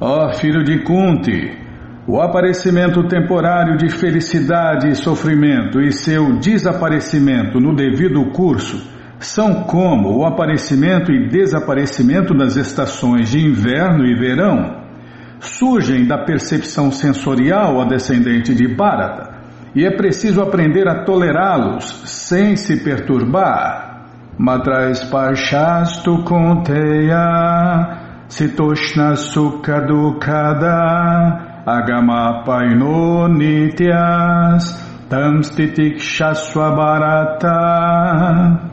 Ó filho de Kunti, o aparecimento temporário de felicidade e sofrimento e seu desaparecimento no devido curso são como o aparecimento e desaparecimento das estações de inverno e verão. Surgem da percepção sensorial a descendente de Bharata e é preciso aprender a tolerá-los sem se perturbar. Matrais Parshastu Kunteya Sitoshna Sukha Dukkada Agama Paino Nityas Shaswabarata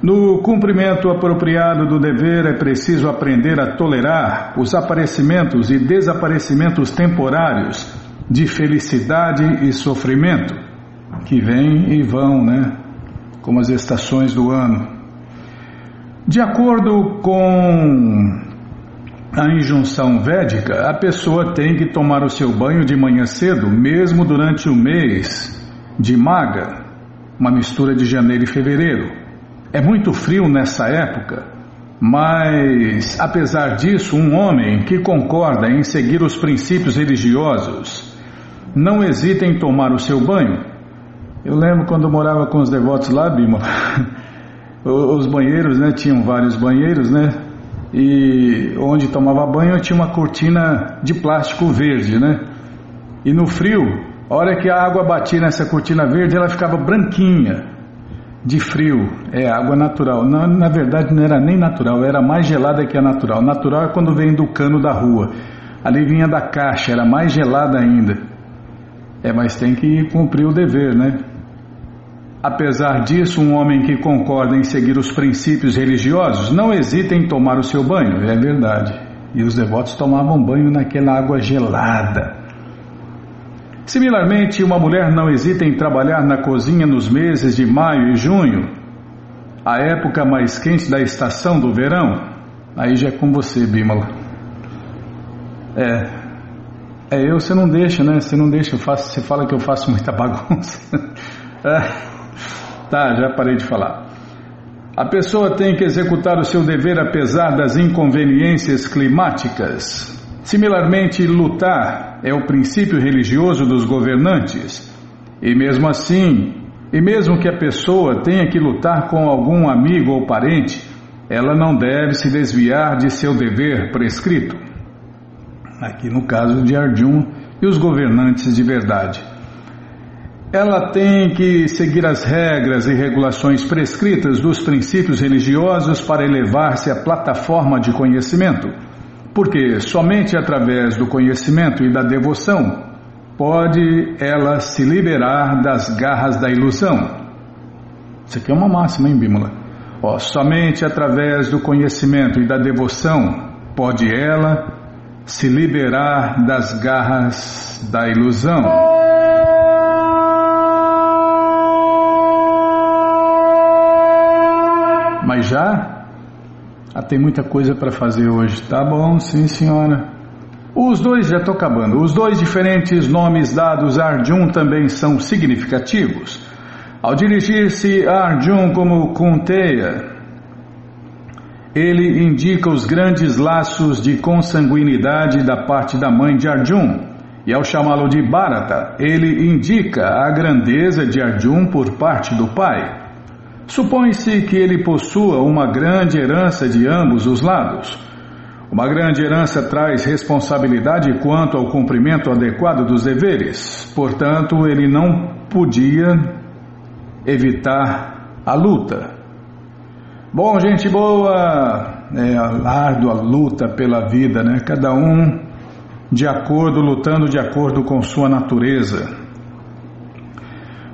no cumprimento apropriado do dever é preciso aprender a tolerar os aparecimentos e desaparecimentos temporários de felicidade e sofrimento que vêm e vão, né? Como as estações do ano. De acordo com a injunção védica, a pessoa tem que tomar o seu banho de manhã cedo, mesmo durante o mês de maga, uma mistura de janeiro e fevereiro. É muito frio nessa época, mas apesar disso, um homem que concorda em seguir os princípios religiosos não hesita em tomar o seu banho. Eu lembro quando morava com os devotos lá, Bima. os banheiros, né? Tinham vários banheiros, né? E onde tomava banho tinha uma cortina de plástico verde, né? E no frio, a hora que a água batia nessa cortina verde, ela ficava branquinha de frio. É água natural. Na, na verdade, não era nem natural, era mais gelada que a natural. Natural é quando vem do cano da rua. Ali vinha da caixa, era mais gelada ainda. É, mas tem que cumprir o dever, né? Apesar disso, um homem que concorda em seguir os princípios religiosos não hesita em tomar o seu banho, é verdade. E os devotos tomavam banho naquela água gelada. Similarmente, uma mulher não hesita em trabalhar na cozinha nos meses de maio e junho, a época mais quente da estação do verão. Aí já é com você, Bímola. É. É eu, você não deixa, né? Você não deixa, eu faço, você fala que eu faço muita bagunça. é. Tá, já parei de falar. A pessoa tem que executar o seu dever apesar das inconveniências climáticas. Similarmente, lutar é o princípio religioso dos governantes. E mesmo assim, e mesmo que a pessoa tenha que lutar com algum amigo ou parente, ela não deve se desviar de seu dever prescrito. Aqui no caso de Arjun e os governantes de verdade. Ela tem que seguir as regras e regulações prescritas dos princípios religiosos para elevar-se à plataforma de conhecimento, porque somente através do conhecimento e da devoção pode ela se liberar das garras da ilusão. Isso aqui é uma máxima, hein, Bímola? Ó, somente através do conhecimento e da devoção pode ela se liberar das garras da ilusão. Mas já? Ah, tem muita coisa para fazer hoje. Tá bom, sim, senhora. Os dois, já estou acabando, os dois diferentes nomes dados a Arjun também são significativos. Ao dirigir-se a Arjun como Kunteya, ele indica os grandes laços de consanguinidade da parte da mãe de Arjun. E ao chamá-lo de Bharata, ele indica a grandeza de Arjun por parte do pai. Supõe-se que ele possua uma grande herança de ambos os lados. Uma grande herança traz responsabilidade quanto ao cumprimento adequado dos deveres, portanto, ele não podia evitar a luta. Bom, gente boa, é a árdua luta pela vida, né? Cada um de acordo, lutando de acordo com sua natureza.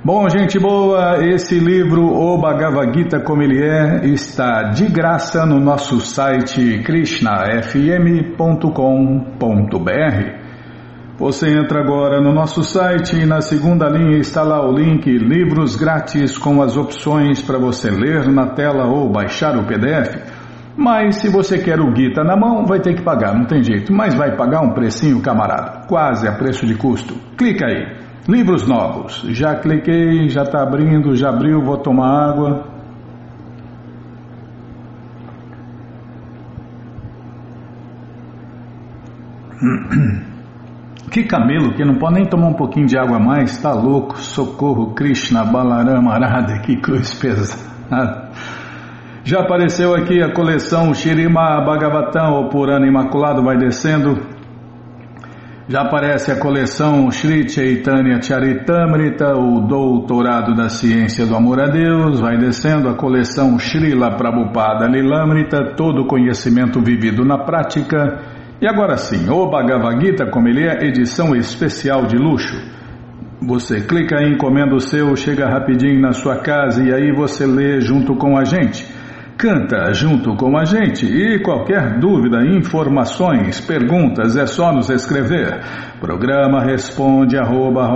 Bom, gente boa, esse livro, O Bhagavad Gita Como Ele É, está de graça no nosso site krishnafm.com.br. Você entra agora no nosso site e na segunda linha está lá o link Livros Grátis com as opções para você ler na tela ou baixar o PDF. Mas se você quer o Gita na mão, vai ter que pagar, não tem jeito. Mas vai pagar um precinho, camarada, quase a preço de custo. Clica aí. Livros novos. Já cliquei, já está abrindo, já abriu, vou tomar água. Que camelo que não pode nem tomar um pouquinho de água a mais, tá louco? Socorro, Krishna, Balarama, Arada, que cruz pesada. Já apareceu aqui a coleção Shirima Bhagavatam, o Purana Imaculado, vai descendo. Já aparece a coleção Sri Chaitanya Charitamrita, o Doutorado da Ciência do Amor a Deus, vai descendo a coleção Srila Prabhupada Lilamrita, todo conhecimento vivido na prática. E agora sim, o Bhagavad Gita, como ele é, edição especial de luxo. Você clica em encomenda o seu, chega rapidinho na sua casa e aí você lê junto com a gente. Canta junto com a gente e qualquer dúvida, informações, perguntas é só nos escrever. Programa responde arroba,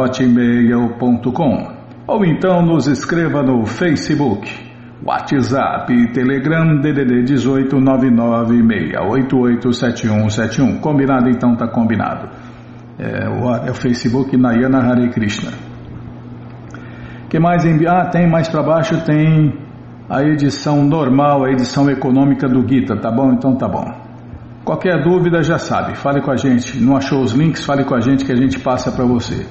ou então nos escreva no Facebook WhatsApp e Telegram DDD 18 996887171. Combinado então, tá combinado. É o, é o Facebook Nayana Hare Krishna. que mais enviar? Ah, tem mais para baixo, tem a edição normal, a edição econômica do Gita, tá bom? Então tá bom. Qualquer dúvida já sabe, fale com a gente. Não achou os links? Fale com a gente que a gente passa para você.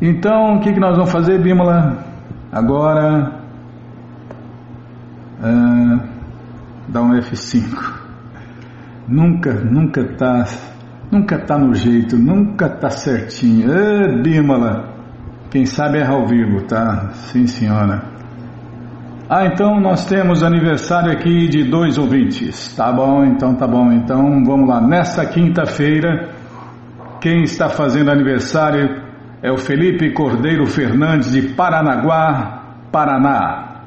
Então, o que, que nós vamos fazer, Bímola? Agora ah, dá um F5. Nunca, nunca tá, nunca tá no jeito, nunca tá certinho. Bímola, quem sabe erra ao vivo, tá? Sim, senhora. Ah, então nós temos aniversário aqui de dois ouvintes. Tá bom, então tá bom. Então vamos lá. Nesta quinta-feira, quem está fazendo aniversário é o Felipe Cordeiro Fernandes de Paranaguá, Paraná.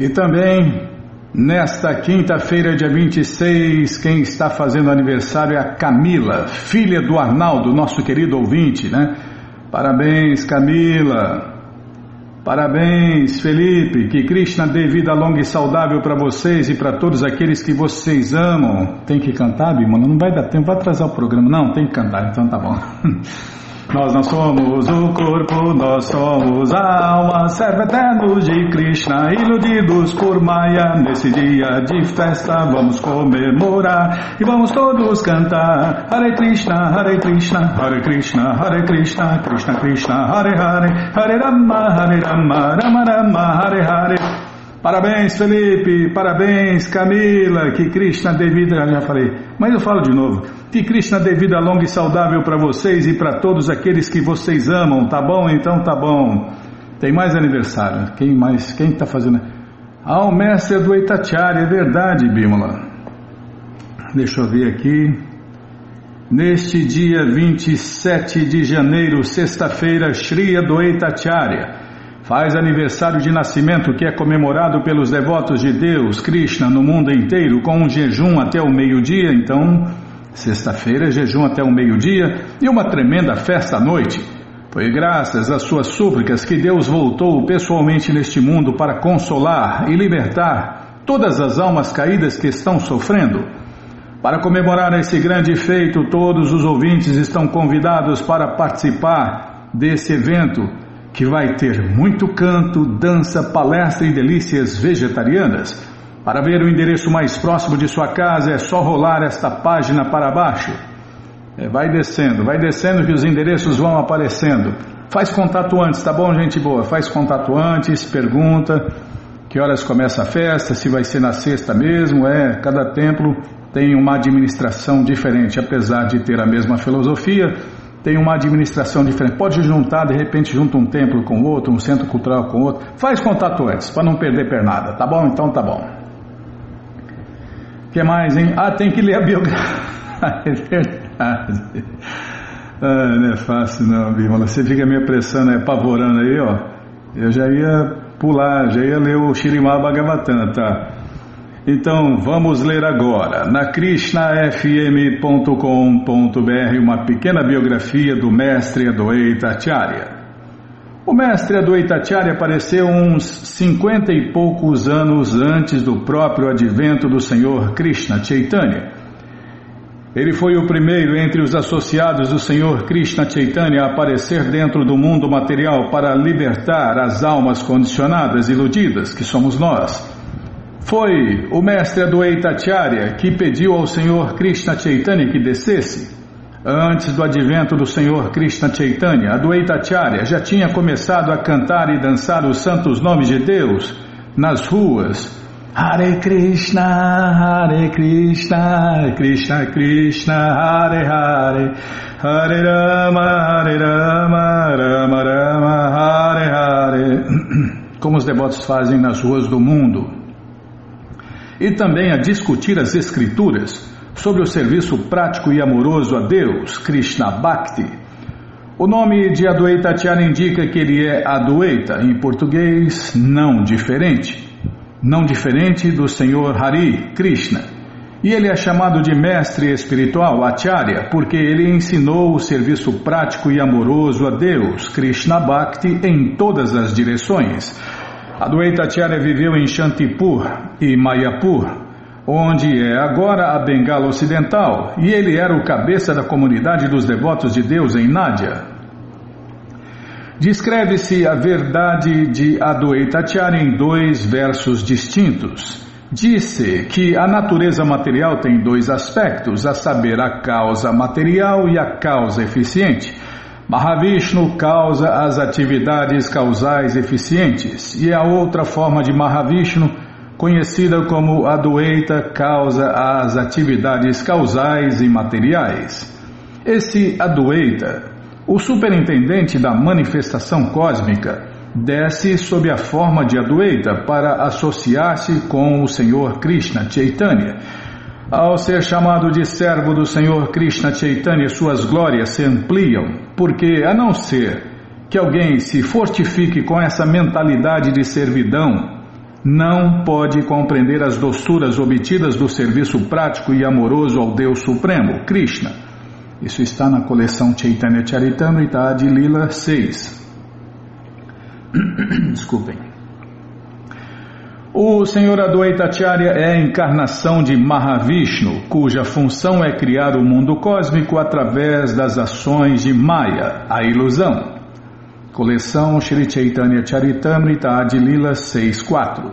E também, nesta quinta-feira, dia 26, quem está fazendo aniversário é a Camila, filha do Arnaldo, nosso querido ouvinte, né? Parabéns, Camila. Parabéns, Felipe. Que Krishna dê vida longa e saudável para vocês e para todos aqueles que vocês amam. Tem que cantar, Bimana? Não vai dar tempo, vai atrasar o programa. Não, tem que cantar, então tá bom. Nós não somos o corpo, nós somos a alma, servo eterno de Krishna, iludidos por Maya. Nesse dia de festa vamos comemorar e vamos todos cantar. Hare Krishna, Hare Krishna, Hare Krishna, Hare Krishna, Krishna Krishna, Hare Hare, Hare Rama, Hare Rama, Rama Rama, Hare Hare. Parabéns, Felipe, parabéns, Camila, que Krishna dê vida, já falei, mas eu falo de novo, que Krishna dê vida longa e saudável para vocês e para todos aqueles que vocês amam, tá bom? Então tá bom. Tem mais aniversário, quem mais, quem está fazendo? Ah, o mestre do Itacharya, é verdade, Bímola. Deixa eu ver aqui. Neste dia 27 de janeiro, sexta-feira, Shri Adwaita Acharya faz aniversário de nascimento que é comemorado pelos devotos de Deus, Krishna, no mundo inteiro, com um jejum até o meio-dia, então, sexta-feira, jejum até o meio-dia e uma tremenda festa à noite. Foi graças às suas súplicas que Deus voltou pessoalmente neste mundo para consolar e libertar todas as almas caídas que estão sofrendo. Para comemorar esse grande feito, todos os ouvintes estão convidados para participar desse evento que vai ter muito canto, dança, palestra e delícias vegetarianas. Para ver o endereço mais próximo de sua casa é só rolar esta página para baixo. É, vai descendo, vai descendo que os endereços vão aparecendo. Faz contato antes, tá bom, gente boa? Faz contato antes, pergunta que horas começa a festa, se vai ser na sexta mesmo. É, cada templo tem uma administração diferente, apesar de ter a mesma filosofia tem uma administração diferente. Pode juntar, de repente, junta um templo com outro, um centro cultural com outro. Faz contato antes, para não perder pernada, tá bom? Então tá bom. O que mais, hein? Ah, tem que ler a biografia. é verdade. Ah, não é fácil não, Bímola. Você fica me apressando, é, apavorando aí, ó. Eu já ia pular, já ia ler o Shirimá Bhagavatam, tá? Então vamos ler agora, na krishnafm.com.br, uma pequena biografia do mestre Adwaita Acharya. O mestre Adwaita Acharya apareceu uns cinquenta e poucos anos antes do próprio advento do Senhor Krishna Chaitanya. Ele foi o primeiro entre os associados do Senhor Krishna Chaitanya a aparecer dentro do mundo material para libertar as almas condicionadas e iludidas, que somos nós. Foi o mestre Adwaita Acharya que pediu ao Senhor Krishna Chaitanya que descesse. Antes do advento do Senhor Krishna Chaitanya, Adwaita Acharya já tinha começado a cantar e dançar os santos nomes de Deus nas ruas. Hare Krishna, Hare Krishna, Krishna Krishna, Hare Hare, Hare Rama, Hare Rama, Rama Rama, Hare Hare, como os devotos fazem nas ruas do mundo e também a discutir as escrituras sobre o serviço prático e amoroso a Deus, Krishna Bhakti. O nome de Adwaita Acharya indica que ele é Adwaita, em português, não diferente. Não diferente do Senhor Hari, Krishna. E ele é chamado de mestre espiritual, Acharya, porque ele ensinou o serviço prático e amoroso a Deus, Krishna Bhakti, em todas as direções Adwaita Acharya viveu em Shantipur e Mayapur, onde é agora a Bengala Ocidental, e ele era o cabeça da comunidade dos devotos de Deus em Nádia. Descreve-se a verdade de Adwaita Acharya em dois versos distintos. Disse que a natureza material tem dois aspectos, a saber, a causa material e a causa eficiente. Mahavishnu causa as atividades causais eficientes e a outra forma de Mahavishnu, conhecida como Adwaita, causa as atividades causais e materiais. Esse Adwaita, o superintendente da manifestação cósmica, desce sob a forma de Adwaita para associar-se com o Senhor Krishna Chaitanya ao ser chamado de servo do Senhor Krishna Chaitanya, suas glórias se ampliam, porque, a não ser que alguém se fortifique com essa mentalidade de servidão, não pode compreender as doçuras obtidas do serviço prático e amoroso ao Deus Supremo, Krishna. Isso está na coleção Chaitanya Charitamrita de Lila 6. Desculpem. O Senhor Adwaita Acharya é a encarnação de Mahavishnu, cuja função é criar o mundo cósmico através das ações de Maya, a ilusão. Coleção Sri Chaitanya Charitamrita Adilila 6.4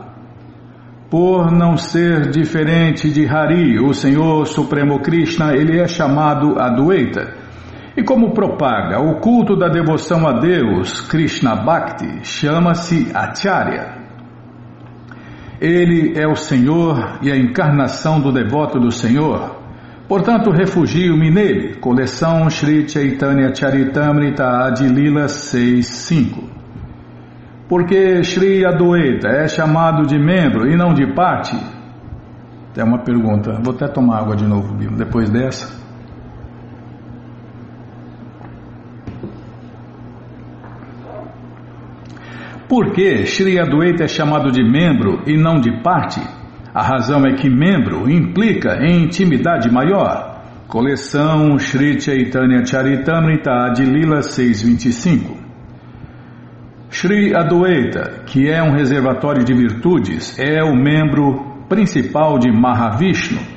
Por não ser diferente de Hari, o Senhor Supremo Krishna, ele é chamado Adwaita. E como propaga o culto da devoção a Deus, Krishna Bhakti, chama-se Acharya. Ele é o Senhor e a encarnação do devoto do Senhor. Portanto, refugio-me nele. Coleção Sri Chaitanya Charitamrita Adilila 6.5 Porque Sri Adwaita é chamado de membro e não de parte? É uma pergunta. Vou até tomar água de novo, depois dessa. Por que Shri Adwaita é chamado de membro e não de parte? A razão é que membro implica em intimidade maior. Coleção Shri Chaitanya Charitamrita de Lila 625 Shri Adwaita, que é um reservatório de virtudes, é o membro principal de Mahavishnu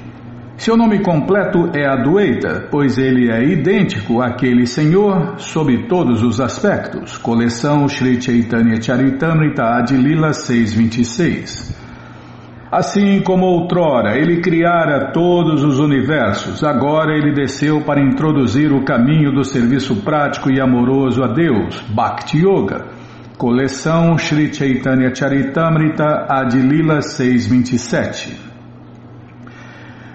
seu nome completo é Adwaita, pois ele é idêntico àquele Senhor sob todos os aspectos. Coleção Sri Chaitanya Charitamrita Adilila 626. Assim como outrora ele criara todos os universos, agora ele desceu para introduzir o caminho do serviço prático e amoroso a Deus, Bhakti Yoga. Coleção Sri Chaitanya Charitamrita Adilila 627.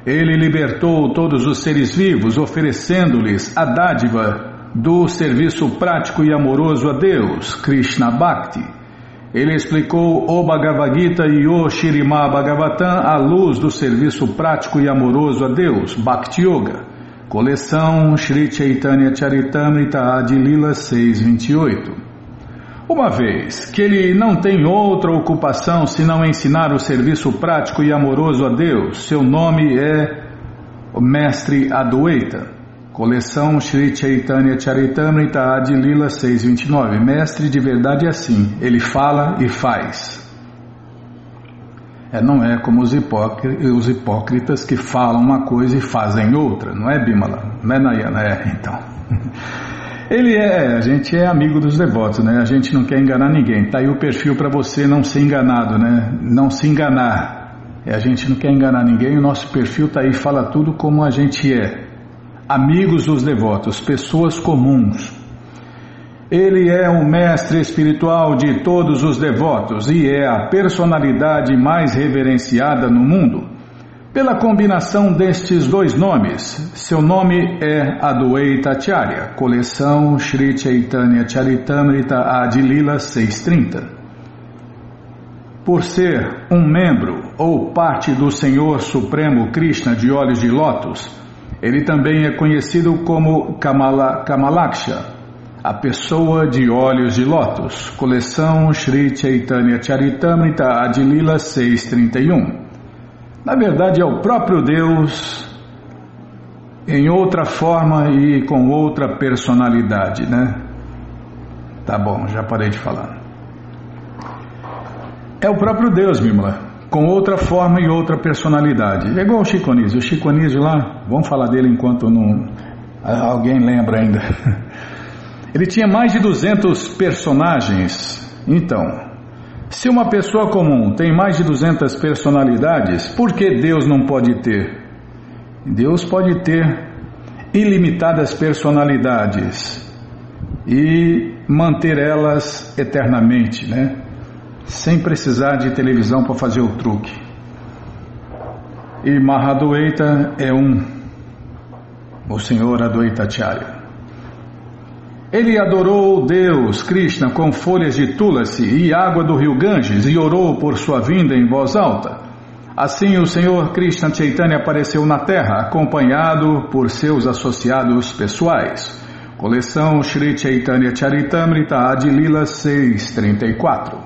Ele libertou todos os seres vivos, oferecendo-lhes a dádiva do serviço prático e amoroso a Deus, Krishna Bhakti. Ele explicou o Bhagavad Gita e o Shirimá Bhagavatam à luz do serviço prático e amoroso a Deus, Bhakti Yoga. Coleção Sri Chaitanya Charitamrita Adilila 628. Uma vez que ele não tem outra ocupação senão ensinar o serviço prático e amoroso a Deus, seu nome é Mestre Adwaita. Coleção Sri Chaitanya Charitamrita Adilila 629. Mestre de verdade é assim, ele fala e faz. É, não é como os, os hipócritas que falam uma coisa e fazem outra, não é Bimala? Não é Nayana? É, então. Ele é, a gente é amigo dos devotos, né? A gente não quer enganar ninguém. Tá aí o perfil para você não ser enganado, né? Não se enganar. E a gente não quer enganar ninguém, o nosso perfil está aí, fala tudo como a gente é. Amigos dos devotos, pessoas comuns. Ele é o mestre espiritual de todos os devotos e é a personalidade mais reverenciada no mundo. Pela combinação destes dois nomes, seu nome é Adwaita Acharya, coleção Sri Chaitanya Charitamrita Adilila 630. Por ser um membro ou parte do Senhor Supremo Krishna de olhos de lótus, ele também é conhecido como Kamala, Kamalaksha, a pessoa de olhos de lótus, coleção Sri Chaitanya Charitamrita Adilila 631. Na verdade, é o próprio Deus em outra forma e com outra personalidade, né? Tá bom, já parei de falar. É o próprio Deus, Mimla, com outra forma e outra personalidade. É igual o Chico Anísio. O Chico Anísio lá, vamos falar dele enquanto não alguém lembra ainda. Ele tinha mais de 200 personagens. Então, se uma pessoa comum tem mais de 200 personalidades, por que Deus não pode ter? Deus pode ter ilimitadas personalidades e manter elas eternamente, né? Sem precisar de televisão para fazer o truque. E Mahadoeita é um, o Senhor Adwaitacharya. Ele adorou Deus, Krishna, com folhas de tulasi e água do rio Ganges e orou por sua vinda em voz alta. Assim o Senhor Krishna Chaitanya apareceu na terra, acompanhado por seus associados pessoais. Coleção Sri Chaitanya Charitamrita Adilila 634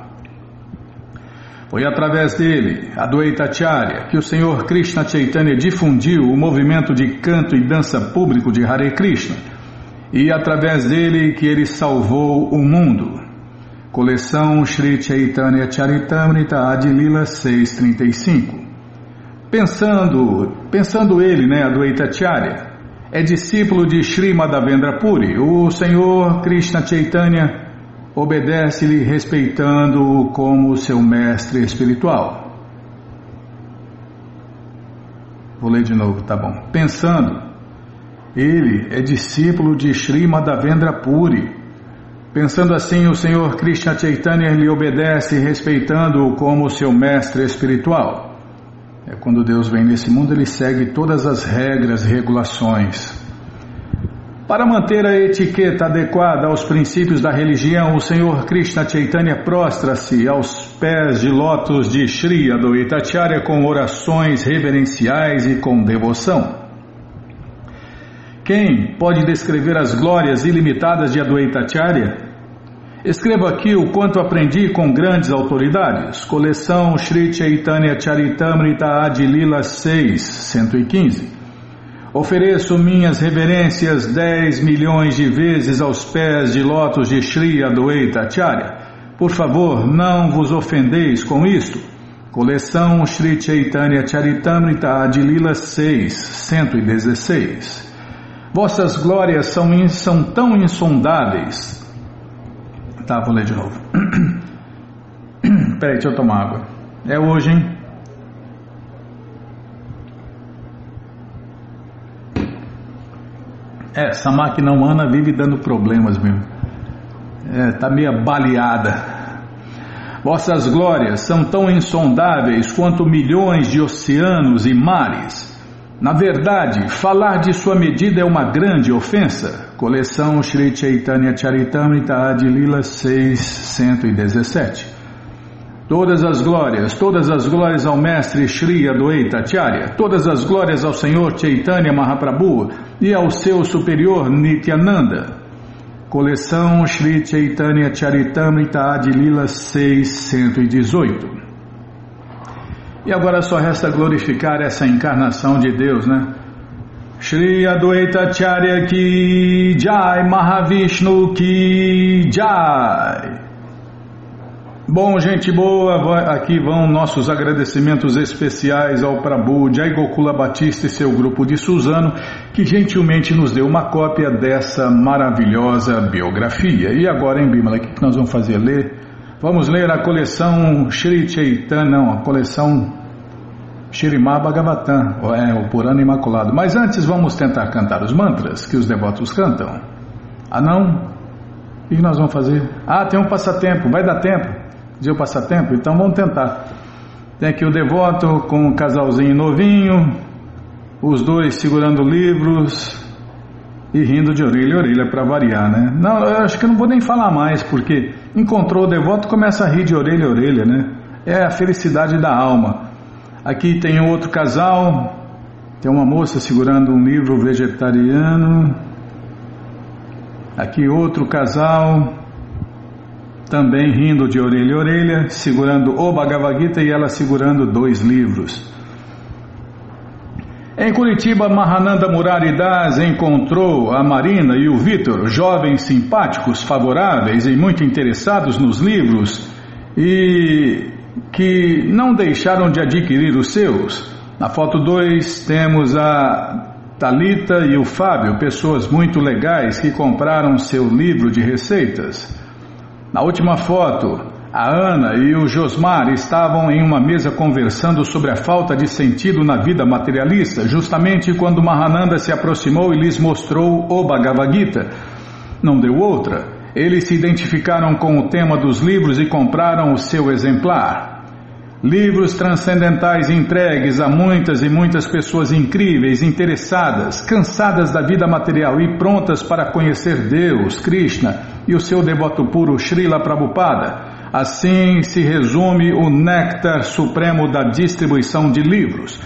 Foi através dele, Adwaita Charya, que o Senhor Krishna Chaitanya difundiu o movimento de canto e dança público de Hare Krishna e através dele que ele salvou o mundo. Coleção Sri Chaitanya Charitamrita Adilila 635. Pensando, pensando ele, né, Adwaita Charya, é discípulo de Sri Madhavendra Puri, o Senhor Krishna Chaitanya obedece-lhe respeitando-o como seu mestre espiritual. Vou ler de novo, tá bom. Pensando, ele é discípulo de Sri Madhavendra Puri. Pensando assim, o Senhor Krishna Chaitanya lhe obedece, respeitando-o como seu mestre espiritual. É quando Deus vem nesse mundo, ele segue todas as regras e regulações. Para manter a etiqueta adequada aos princípios da religião, o Senhor Krishna Chaitanya prostra-se aos pés de lótus de Sri Adwaitacharya com orações reverenciais e com devoção. Quem pode descrever as glórias ilimitadas de Adwaita Acharya? Escrevo aqui o quanto aprendi com grandes autoridades. Coleção Sri Chaitanya Charitamrita Adilila 6, 115. Ofereço minhas reverências 10 milhões de vezes aos pés de lótus de Sri Adwaita Acharya. Por favor, não vos ofendeis com isto. Coleção Sri Chaitanya Charitamrita Adilila 6, 116. Vossas glórias são, são tão insondáveis. Tá, vou ler de novo. Peraí, deixa eu tomar água. É hoje, hein? É, essa máquina humana vive dando problemas mesmo. É, tá meio baleada. Vossas glórias são tão insondáveis quanto milhões de oceanos e mares. Na verdade, falar de sua medida é uma grande ofensa. Coleção Sri Chaitanya Charitamrita Adilila 617. Todas as glórias, todas as glórias ao mestre Sri Adwaita Acharya, todas as glórias ao Senhor Chaitanya Mahaprabhu e ao seu superior Nityananda. Coleção Sri Chaitanya Charitamrita Adilila 618. E agora só resta glorificar essa encarnação de Deus, né? Shri Adwaita Charya Ki Jai Mahavishnu Ki Jai Bom, gente boa, aqui vão nossos agradecimentos especiais ao Prabhu Jai Gokula Batista e seu grupo de Suzano, que gentilmente nos deu uma cópia dessa maravilhosa biografia. E agora, em Bimala, o que nós vamos fazer? Ler Vamos ler a coleção Shri Chaitanya, não, a coleção Shirimá Bhagavatam, é, o Purana Imaculado. Mas antes vamos tentar cantar os mantras que os devotos cantam. Ah não? O que nós vamos fazer? Ah, tem um passatempo, vai dar tempo. O passatempo? Então vamos tentar. Tem aqui o devoto com um casalzinho novinho, os dois segurando livros e rindo de orelha a orelha para variar, né? Não, eu acho que eu não vou nem falar mais, porque encontrou o devoto começa a rir de orelha a orelha, né? É a felicidade da alma. Aqui tem outro casal, tem uma moça segurando um livro vegetariano. Aqui outro casal, também rindo de orelha a orelha, segurando o Bhagavad Gita e ela segurando dois livros. Em Curitiba, Mahananda Murari Das encontrou a Marina e o Vitor, jovens simpáticos, favoráveis e muito interessados nos livros e que não deixaram de adquirir os seus. Na foto 2 temos a Talita e o Fábio, pessoas muito legais que compraram seu livro de receitas. Na última foto, a Ana e o Josmar estavam em uma mesa conversando sobre a falta de sentido na vida materialista, justamente quando Mahananda se aproximou e lhes mostrou o Bhagavad Gita. Não deu outra. Eles se identificaram com o tema dos livros e compraram o seu exemplar. Livros transcendentais entregues a muitas e muitas pessoas incríveis, interessadas, cansadas da vida material e prontas para conhecer Deus, Krishna e o seu devoto puro Srila Prabhupada. Assim se resume o néctar supremo da distribuição de livros.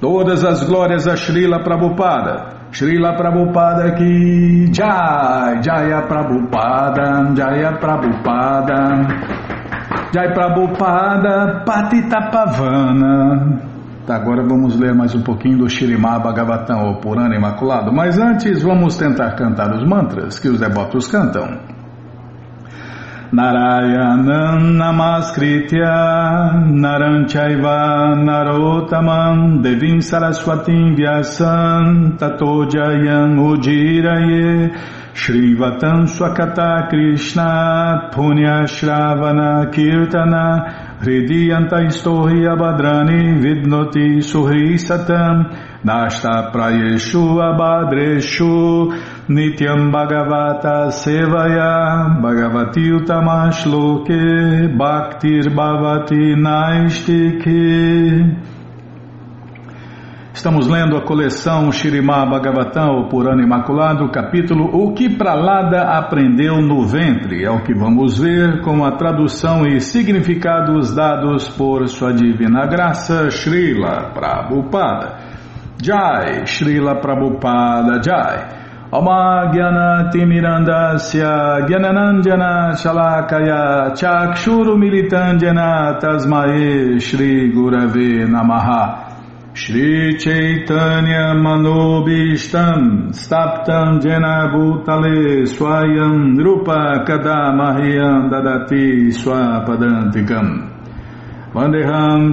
Todas as glórias a Srila Prabhupada. Srila Prabhupada ki Jai, Jaya Prabhupada, Jaya Prabhupada. Jai Prabhupada Patita Pavana. Tá, agora vamos ler mais um pouquinho do Shirimá Bhagavatam, ou Purana Imaculado. Mas antes vamos tentar cantar os mantras que os devotos cantam. Narayanam Namaskritya Naranchaiva Narotamam Devim Saraswatim Vyasam Tato Jayam Ujiraye Shrivatam Swakata Krishna Punya Shravana Kirtana Hridiyanta Istohi Abhadrani Vidnoti Suhri Satam Nashta Prayeshu Abhadreshu Nityam Bhagavata Sevaya Bhagavati Utamashloke Bhaktir Bhavati Naistike Estamos lendo a coleção Shirimá Bhagavatam, o Purana Imaculado, capítulo O que Pralada aprendeu no ventre. É o que vamos ver com a tradução e significados dados por Sua Divina Graça, Srila Prabhupada. Jai, Srila Prabhupada Jai. Gyananandjana Shalakaya Chakshuru Militandjana Tasmae Shri Gurave Namaha. Shri Chaitanya Manobishtam Staptam Jena Bhutale Swayam Rupa Kadamahyam Dadati Swapadantikam. Vandeham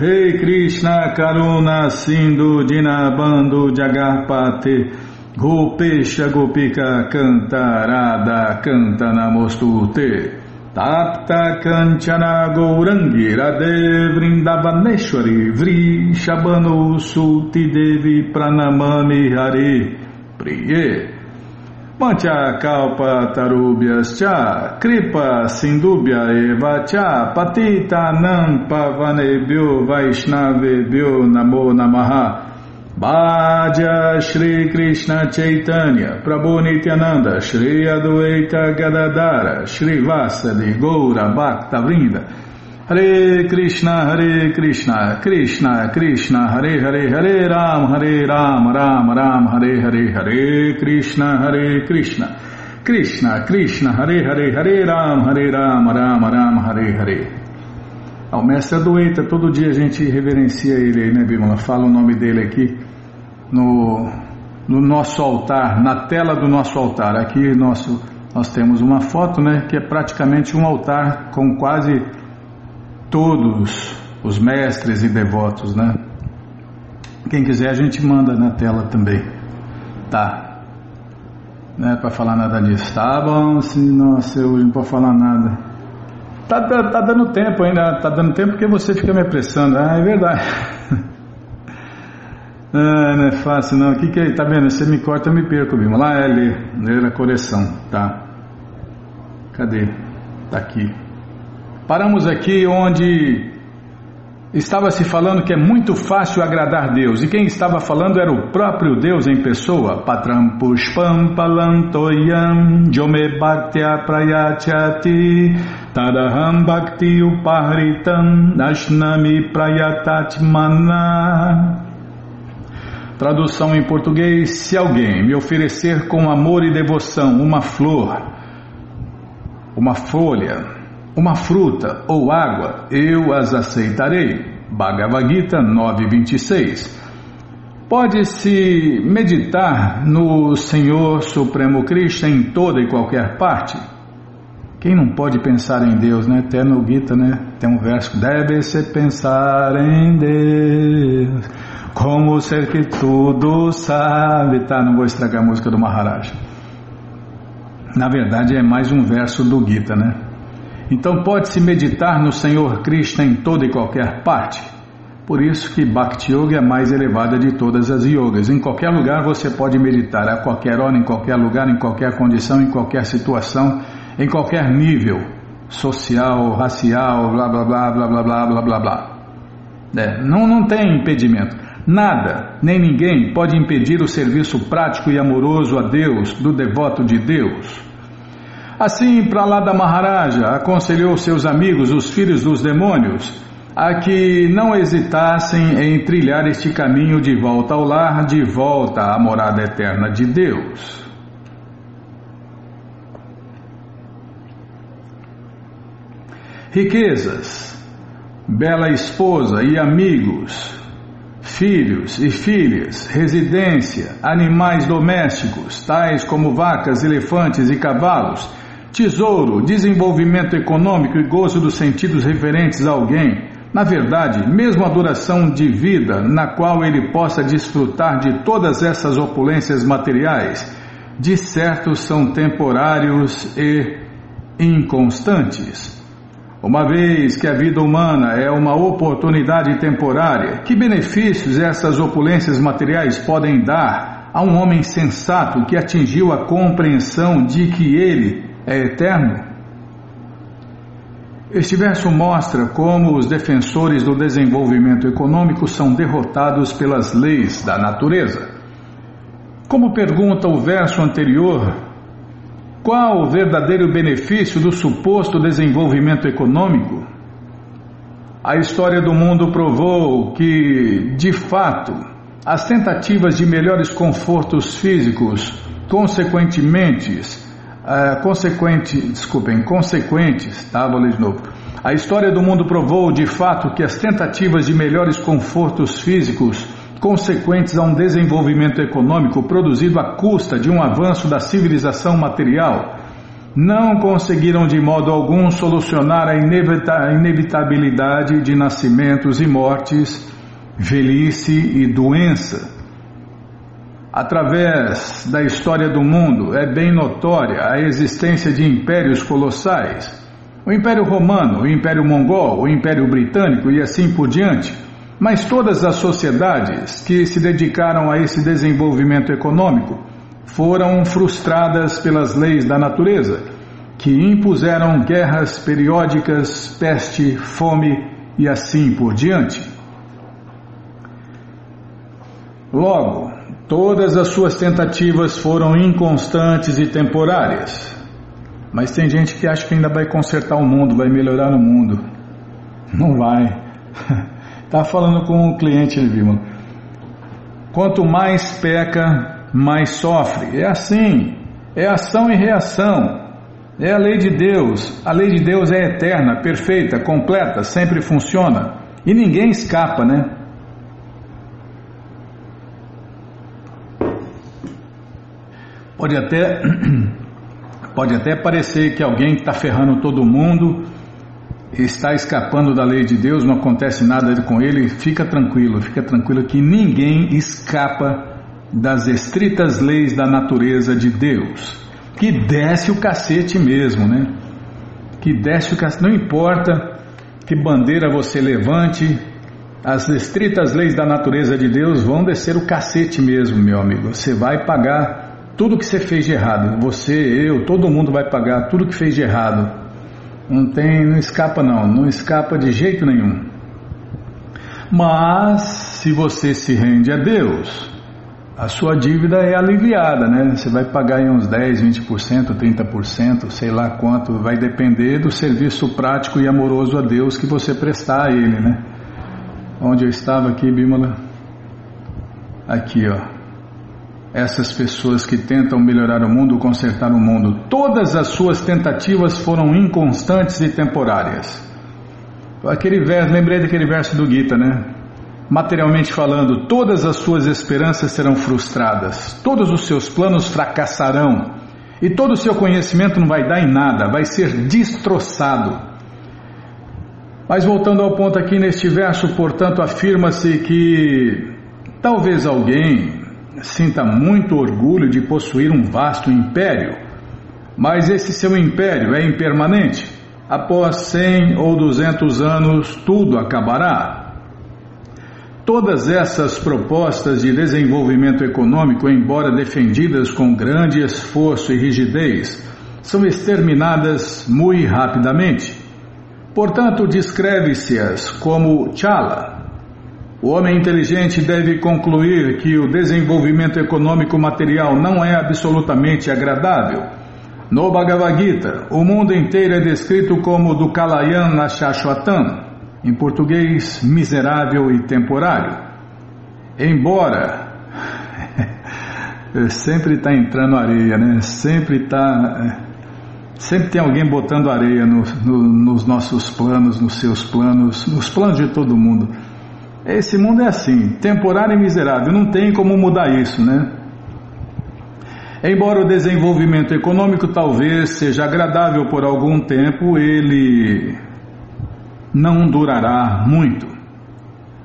Rei Krishna Karuna Sindhu Dinabando Jagarpate, Gopesha Gopika Cantarada Canta Namostute. Tapta Kanchana Gourangi Radhe Vrindavaneshwari Vri Shabano Sulti Devi Pranamami Hari Priye Mancha Kalpa Tarubhyas Cha Kripa Sindubhya Eva Cha Patita Nam Pavanebhyo Vaishnavebhyo Namo Namaha. Bhaja Shri Krishna Chaitanya Prabhu Nityananda Shri Adwaita Gadadara Shri Vasadi Goura Bhakta Vrinda Hare Krishna Hare Krishna Krishna Krishna Hare Hare Hare Ram Hare Ram Ram Ram Hare Hare Hare Krishna Hare Krishna Krishna Krishna Hare Hare Hare Ram Hare Ram Ram Ram Hare Hare Ah, o mestre Adueita, todo dia a gente reverencia ele aí, né, Bímola? Fala o nome dele aqui no, no nosso altar, na tela do nosso altar. Aqui nosso, nós temos uma foto, né, que é praticamente um altar com quase todos os mestres e devotos, né? Quem quiser a gente manda na tela também. Tá. Não é para falar nada disso. Tá bom, sim, nossa, eu não posso falar nada. Tá, tá, tá, dando tempo ainda, tá dando tempo porque você fica me apressando. Ah, é verdade. ah, não é fácil não. O que, que é? Tá vendo? Você me corta, eu me perco, viu? Lá é ler, ler a correção, tá? Cadê? Tá aqui. Paramos aqui onde Estava se falando que é muito fácil agradar Deus, e quem estava falando era o próprio Deus em pessoa. Patram pushpam palantoyam jome bhaktya prayachati tadaham bhakti prayatatmana. Tradução em português: Se alguém me oferecer com amor e devoção uma flor, uma folha, uma fruta ou água, eu as aceitarei. Bhagavad Gita 9:26. Pode-se meditar no Senhor Supremo Krishna em toda e qualquer parte. Quem não pode pensar em Deus, né? Até no Gita, né? Tem um verso: Deve-se pensar em Deus, como ser que tudo sabe. Tá, não vou estragar a música do Maharaj. Na verdade, é mais um verso do Gita, né? Então pode-se meditar no Senhor Krishna em toda e qualquer parte. Por isso que Bhakti Yoga é a mais elevada de todas as yogas. Em qualquer lugar você pode meditar, a qualquer hora, em qualquer lugar, em qualquer condição, em qualquer situação, em qualquer nível social, racial, blá blá blá blá blá blá blá blá blá. É, não, não tem impedimento. Nada, nem ninguém pode impedir o serviço prático e amoroso a Deus do devoto de Deus. Assim, Pralada Maharaja aconselhou seus amigos, os filhos dos demônios, a que não hesitassem em trilhar este caminho de volta ao lar, de volta à morada eterna de Deus. Riquezas, bela esposa e amigos, filhos e filhas, residência, animais domésticos, tais como vacas, elefantes e cavalos, Tesouro, desenvolvimento econômico e gozo dos sentidos referentes a alguém. Na verdade, mesmo a duração de vida na qual ele possa desfrutar de todas essas opulências materiais, de certo são temporários e inconstantes. Uma vez que a vida humana é uma oportunidade temporária, que benefícios essas opulências materiais podem dar a um homem sensato que atingiu a compreensão de que ele é eterno? Este verso mostra como os defensores do desenvolvimento econômico são derrotados pelas leis da natureza. Como pergunta o verso anterior, qual o verdadeiro benefício do suposto desenvolvimento econômico? A história do mundo provou que, de fato, as tentativas de melhores confortos físicos, consequentemente, uh, consequente, desculpem, consequentes, tá? Vou ler de novo. A história do mundo provou de fato que as tentativas de melhores confortos físicos consequentes a um desenvolvimento econômico produzido à custa de um avanço da civilização material não conseguiram de modo algum solucionar a, inevita a inevitabilidade de nascimentos e mortes, velhice e doença Através da história do mundo é bem notória a existência de impérios colossais. O Império Romano, o Império Mongol, o Império Britânico e assim por diante. Mas todas as sociedades que se dedicaram a esse desenvolvimento econômico foram frustradas pelas leis da natureza, que impuseram guerras periódicas, peste, fome e assim por diante. Logo, Todas as suas tentativas foram inconstantes e temporárias. Mas tem gente que acha que ainda vai consertar o mundo, vai melhorar no mundo. Não vai. Tá falando com o cliente, ele viu. Quanto mais peca, mais sofre. É assim. É ação e reação. É a lei de Deus. A lei de Deus é eterna, perfeita, completa, sempre funciona. E ninguém escapa, né? Pode até, pode até parecer que alguém está ferrando todo mundo, está escapando da lei de Deus, não acontece nada com ele. Fica tranquilo, fica tranquilo que ninguém escapa das estritas leis da natureza de Deus. Que desce o cacete mesmo, né? Que desce o cacete. Não importa que bandeira você levante, as estritas leis da natureza de Deus vão descer o cacete mesmo, meu amigo. Você vai pagar tudo que você fez de errado, você, eu, todo mundo vai pagar tudo que fez de errado. Não tem, não escapa não, não escapa de jeito nenhum. Mas se você se rende a Deus, a sua dívida é aliviada, né? Você vai pagar em uns 10, 20%, 30%, sei lá quanto, vai depender do serviço prático e amoroso a Deus que você prestar a Ele, né? Onde eu estava aqui, Bímola? Aqui, ó essas pessoas que tentam melhorar o mundo, consertar o mundo, todas as suas tentativas foram inconstantes e temporárias. Aquele verso, lembrei daquele verso do Gita, né? Materialmente falando, todas as suas esperanças serão frustradas, todos os seus planos fracassarão e todo o seu conhecimento não vai dar em nada, vai ser destroçado. Mas voltando ao ponto aqui neste verso, portanto, afirma-se que talvez alguém sinta muito orgulho de possuir um vasto império, mas esse seu império é impermanente. Após 100 ou 200 anos, tudo acabará. Todas essas propostas de desenvolvimento econômico, embora defendidas com grande esforço e rigidez, são exterminadas muito rapidamente. Portanto, descreve-se-as como chala, o homem inteligente deve concluir que o desenvolvimento econômico material não é absolutamente agradável. No Bhagavad Gita, o mundo inteiro é descrito como do Kalayana Shashwatam, em português, miserável e temporário. Embora sempre está entrando areia, né? Sempre está. Sempre tem alguém botando areia no, no, nos nossos planos, nos seus planos, nos planos de todo mundo. Esse mundo é assim, temporário e miserável, não tem como mudar isso, né? Embora o desenvolvimento econômico talvez seja agradável por algum tempo, ele não durará muito.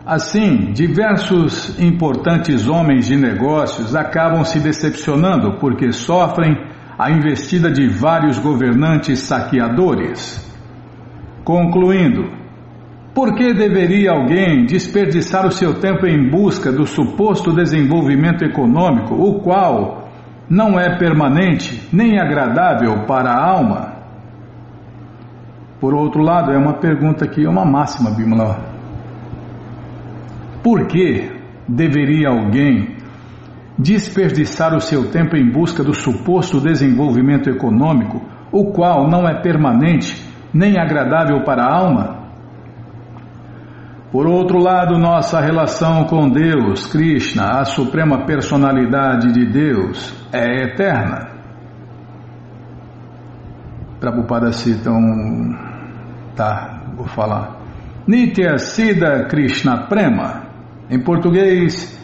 Assim, diversos importantes homens de negócios acabam se decepcionando porque sofrem a investida de vários governantes saqueadores. Concluindo, por que deveria alguém desperdiçar o seu tempo em busca do suposto desenvolvimento econômico, o qual não é permanente nem agradável para a alma? Por outro lado, é uma pergunta aqui, é uma máxima, Bimala. Por que deveria alguém desperdiçar o seu tempo em busca do suposto desenvolvimento econômico, o qual não é permanente nem agradável para a alma? Por outro lado, nossa relação com Deus, Krishna, a suprema personalidade de Deus, é eterna. Prabhupada cita um. Tá, vou falar. Nitya Siddha Krishna Prema. Em português,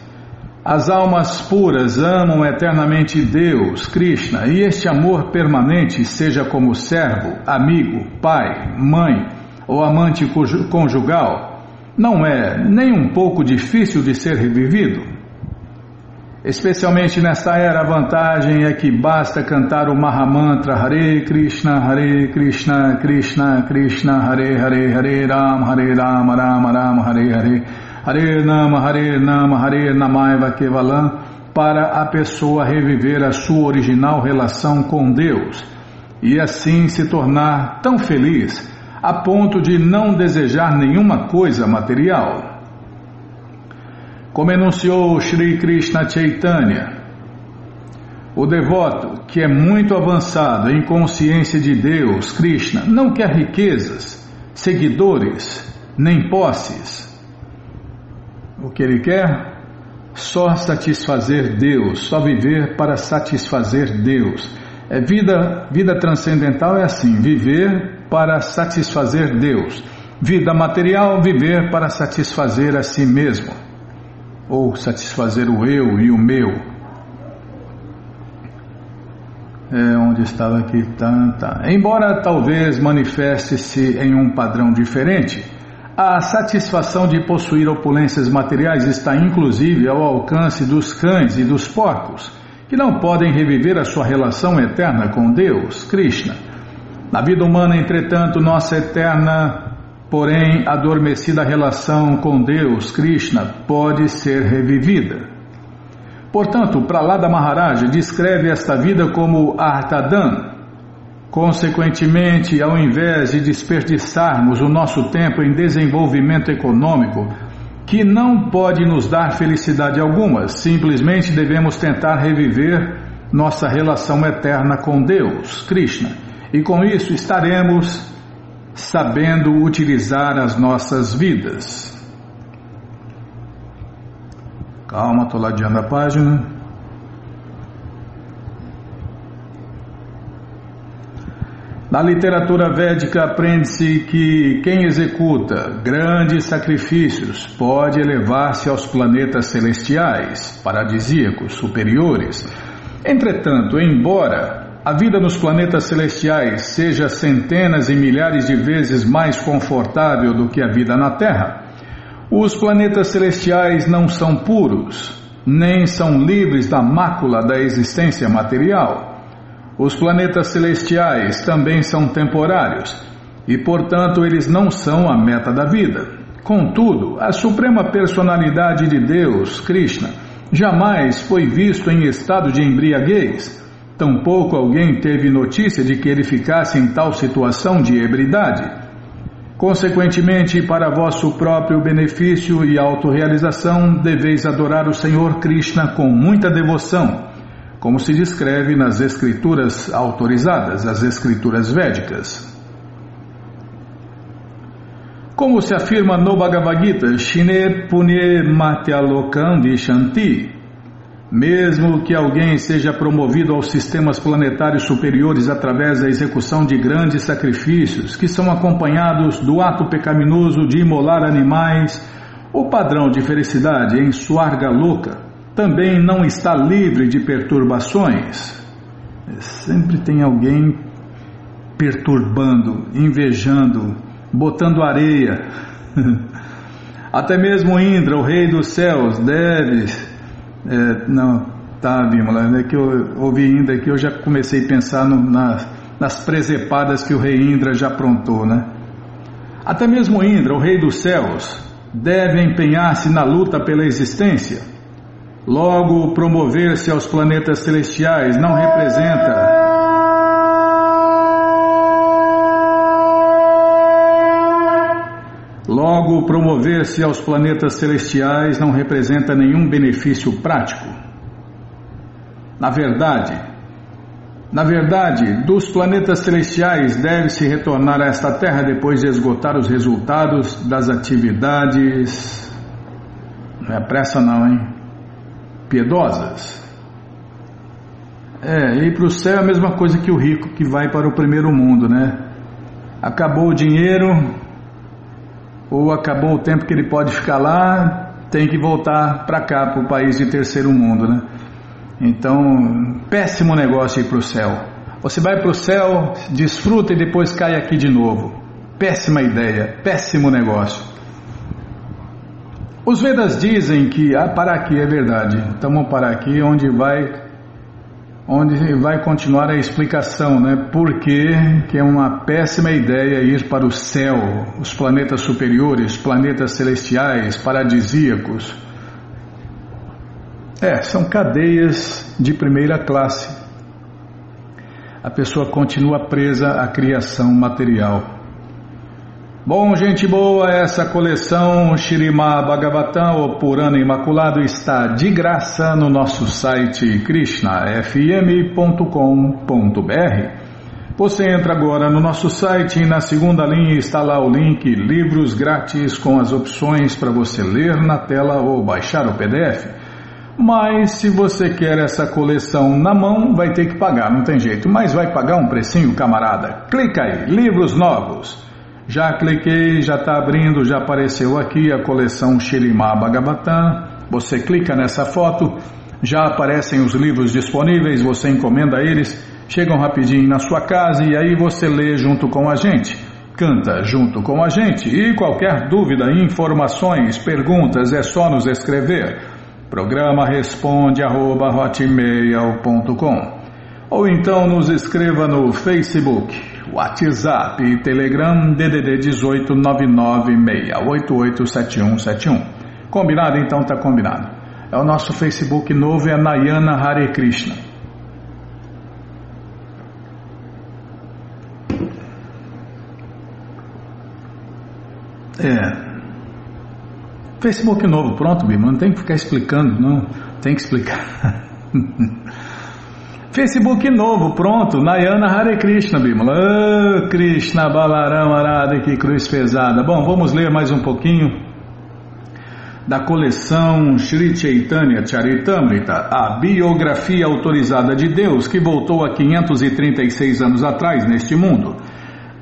as almas puras amam eternamente Deus, Krishna, e este amor permanente, seja como servo, amigo, pai, mãe ou amante conjugal, não é nem um pouco difícil de ser revivido. Especialmente nesta era, a vantagem é que basta cantar o Mahamantra Hare Krishna, Hare Krishna, Krishna Krishna, Hare Hare, Hare Ram, Hare Ram, Ram Ram, Hare Hare, Hare Nama, Hare Nama, Hare Namaiva Kevalam, para a pessoa reviver a sua original relação com Deus e assim se tornar tão feliz a ponto de não desejar nenhuma coisa material. Como enunciou Sri Krishna Chaitanya, o devoto que é muito avançado em consciência de Deus, Krishna, não quer riquezas, seguidores, nem posses. O que ele quer? Só satisfazer Deus, só viver para satisfazer Deus É vida, vida transcendental é assim: viver para satisfazer Deus. Vida material, viver para satisfazer a si mesmo. Ou satisfazer o eu e o meu. É, onde estava aqui, tá, tá. Embora talvez manifeste-se em um padrão diferente, a satisfação de possuir opulências materiais está inclusive ao alcance dos cães e dos porcos, que não podem reviver a sua relação eterna com Deus, Krishna. Na vida humana, entretanto, nossa eterna, porém adormecida relação com Deus, Krishna, pode ser revivida. Portanto, Pralada Maharaja descreve esta vida como Artadan. Consequentemente, ao invés de desperdiçarmos o nosso tempo em desenvolvimento econômico, que não pode nos dar felicidade alguma, simplesmente devemos tentar reviver nossa relação eterna com Deus, Krishna, e com isso estaremos sabendo utilizar as nossas vidas. Calma, estou ladeando a página. Na literatura védica aprende-se que quem executa grandes sacrifícios pode elevar-se aos planetas celestiais, paradisíacos, superiores. Entretanto, embora a vida nos planetas celestiais seja centenas e milhares de vezes mais confortável do que a vida na Terra, os planetas celestiais não são puros, nem são livres da mácula da existência material. Os planetas celestiais também são temporários e, portanto, eles não são a meta da vida. Contudo, a suprema personalidade de Deus, Krishna, jamais foi visto em estado de embriaguez. Tampouco alguém teve notícia de que ele ficasse em tal situação de ebridade. Consequentemente, para vosso próprio benefício e autorrealização, deveis adorar o Senhor Krishna com muita devoção, como se descreve nas escrituras autorizadas, as escrituras védicas. Como se afirma no Bhagavad Gita, Shine Punye Matyalokam Vishanti, mesmo que alguém seja promovido aos sistemas planetários superiores através da execução de grandes sacrifícios, que são acompanhados do ato pecaminoso de imolar animais, o padrão de felicidade em Swargaloka também não está livre de perturbações. Sempre tem alguém perturbando, invejando, botando areia. Até mesmo Indra, o rei dos céus, deve é, não, tá, Bimala, é que eu ouvi ainda que eu já comecei a pensar no, na, nas presepadas que o rei Indra já aprontou, né? Até mesmo Indra, o rei dos céus, deve empenhar-se na luta pela existência. Logo, promover-se aos planetas celestiais não representa Logo, promover-se aos planetas celestiais não representa nenhum benefício prático. Na verdade, na verdade, dos planetas celestiais deve-se retornar a esta Terra depois de esgotar os resultados das atividades. Não é pressa, não, hein? Piedosas. É, ir para o céu é a mesma coisa que o rico que vai para o primeiro mundo, né? Acabou o dinheiro, ou acabou o tempo que ele pode ficar lá, tem que voltar para cá, para o país de terceiro mundo, né? Então, péssimo negócio ir para o céu. Você vai para o céu, desfruta e depois cai aqui de novo. Péssima ideia, péssimo negócio. Os Vedas dizem que, ah, parar aqui é verdade, então vamos aqui onde vai onde vai continuar a explicação, né? Por que, é uma péssima ideia ir para o céu, os planetas superiores, planetas celestiais, paradisíacos. É, são cadeias de primeira classe. A pessoa continua presa à criação material. Bom, gente boa, essa coleção Shirima Bhagavatam, o Purana Imaculado, está de graça no nosso site krishnafm.com.br. Você entra agora no nosso site e na segunda linha está lá o link Livros Grátis com as opções para você ler na tela ou baixar o PDF. Mas se você quer essa coleção na mão, vai ter que pagar, não tem jeito. Mas vai pagar um precinho, camarada. Clica aí, livros novos. Já cliquei, já está abrindo, já apareceu aqui a coleção Shirimá Bhagavatam. Você clica nessa foto, já aparecem os livros disponíveis, você encomenda eles, chegam rapidinho na sua casa e aí você lê junto com a gente. Canta junto com a gente e qualquer dúvida, informações, perguntas é só nos escrever. Programa responde arroba, ou então nos escreva no Facebook, WhatsApp e Telegram DDD 18 996887171. Combinado? Então tá combinado. É o nosso Facebook novo, é Nayana Hare Krishna. É. Facebook novo, pronto, Bima, não tem que ficar explicando, não, tem que explicar. Facebook novo, pronto, Nayana Hare Krishna, Bimala. Oh, Krishna Balaram Arada, que cruz pesada. Bom, vamos ler mais um pouquinho da coleção Sri Chaitanya Charitamrita, a biografia autorizada de Deus que voltou há 536 anos atrás neste mundo.